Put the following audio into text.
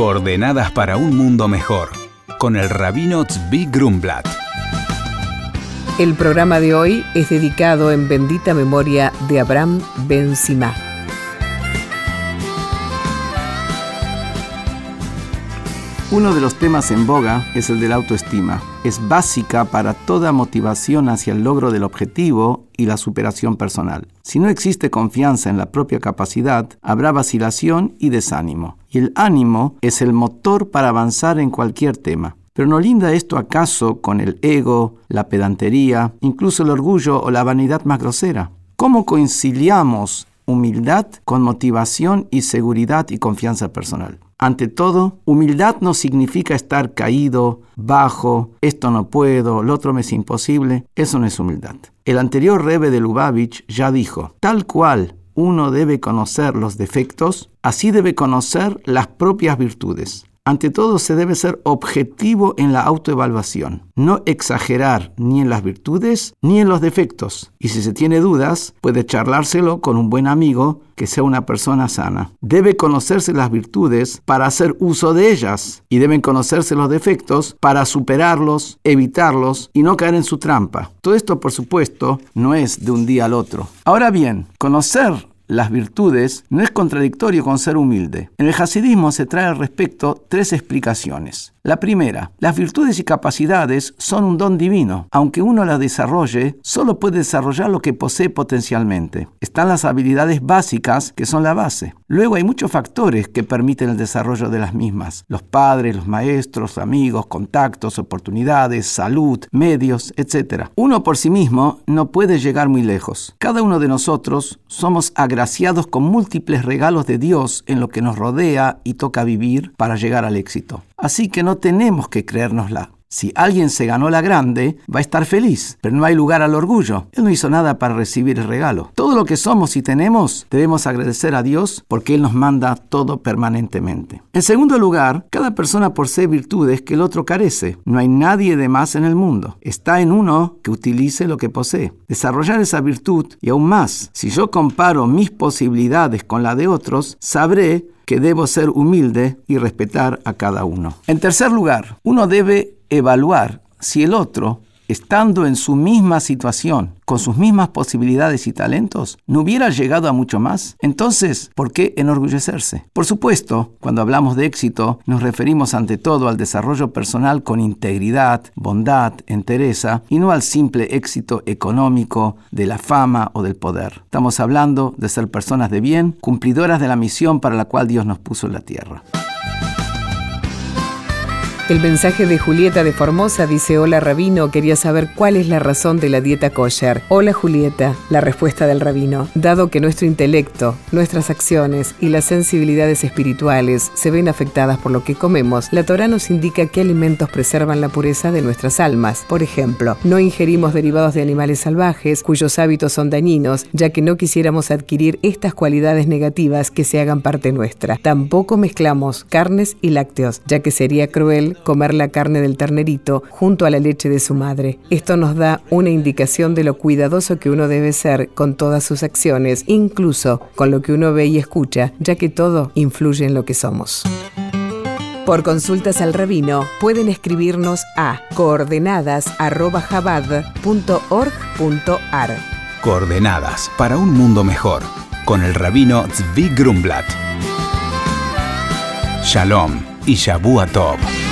Coordenadas para un mundo mejor, con el rabino Tzvi Grumblat. El programa de hoy es dedicado en bendita memoria de Abraham Ben. Uno de los temas en boga es el de la autoestima. Es básica para toda motivación hacia el logro del objetivo y la superación personal. Si no existe confianza en la propia capacidad, habrá vacilación y desánimo. Y el ánimo es el motor para avanzar en cualquier tema. Pero ¿no linda esto acaso con el ego, la pedantería, incluso el orgullo o la vanidad más grosera? ¿Cómo conciliamos humildad con motivación y seguridad y confianza personal? Ante todo, humildad no significa estar caído, bajo, esto no puedo, lo otro me es imposible. Eso no es humildad. El anterior Rebe de Lubavitch ya dijo, tal cual uno debe conocer los defectos, así debe conocer las propias virtudes. Ante todo se debe ser objetivo en la autoevaluación, no exagerar ni en las virtudes ni en los defectos. Y si se tiene dudas, puede charlárselo con un buen amigo que sea una persona sana. Debe conocerse las virtudes para hacer uso de ellas y deben conocerse los defectos para superarlos, evitarlos y no caer en su trampa. Todo esto, por supuesto, no es de un día al otro. Ahora bien, conocer las virtudes no es contradictorio con ser humilde. En el hasidismo se trae al respecto tres explicaciones. La primera, las virtudes y capacidades son un don divino. Aunque uno las desarrolle, solo puede desarrollar lo que posee potencialmente. Están las habilidades básicas, que son la base. Luego hay muchos factores que permiten el desarrollo de las mismas. Los padres, los maestros, amigos, contactos, oportunidades, salud, medios, etc. Uno por sí mismo no puede llegar muy lejos. Cada uno de nosotros somos agraciados con múltiples regalos de Dios en lo que nos rodea y toca vivir para llegar al éxito. Así que no tenemos que creérnosla. Si alguien se ganó la grande, va a estar feliz, pero no hay lugar al orgullo. Él no hizo nada para recibir el regalo. Todo lo que somos y tenemos, debemos agradecer a Dios porque Él nos manda todo permanentemente. En segundo lugar, cada persona posee virtudes que el otro carece. No hay nadie de más en el mundo. Está en uno que utilice lo que posee. Desarrollar esa virtud y aún más, si yo comparo mis posibilidades con la de otros, sabré que debo ser humilde y respetar a cada uno. En tercer lugar, uno debe evaluar si el otro estando en su misma situación, con sus mismas posibilidades y talentos, no hubiera llegado a mucho más? Entonces, ¿por qué enorgullecerse? Por supuesto, cuando hablamos de éxito, nos referimos ante todo al desarrollo personal con integridad, bondad, entereza, y no al simple éxito económico, de la fama o del poder. Estamos hablando de ser personas de bien, cumplidoras de la misión para la cual Dios nos puso en la tierra. El mensaje de Julieta de Formosa dice, hola rabino, quería saber cuál es la razón de la dieta kosher. Hola Julieta, la respuesta del rabino. Dado que nuestro intelecto, nuestras acciones y las sensibilidades espirituales se ven afectadas por lo que comemos, la Torah nos indica qué alimentos preservan la pureza de nuestras almas. Por ejemplo, no ingerimos derivados de animales salvajes cuyos hábitos son dañinos, ya que no quisiéramos adquirir estas cualidades negativas que se hagan parte nuestra. Tampoco mezclamos carnes y lácteos, ya que sería cruel comer la carne del ternerito junto a la leche de su madre. Esto nos da una indicación de lo cuidadoso que uno debe ser con todas sus acciones, incluso con lo que uno ve y escucha, ya que todo influye en lo que somos. Por consultas al rabino pueden escribirnos a coordenadas.jabad.org.ar. Coordenadas para un mundo mejor, con el rabino Tzvi Grumblat. Shalom y Shabu Tov.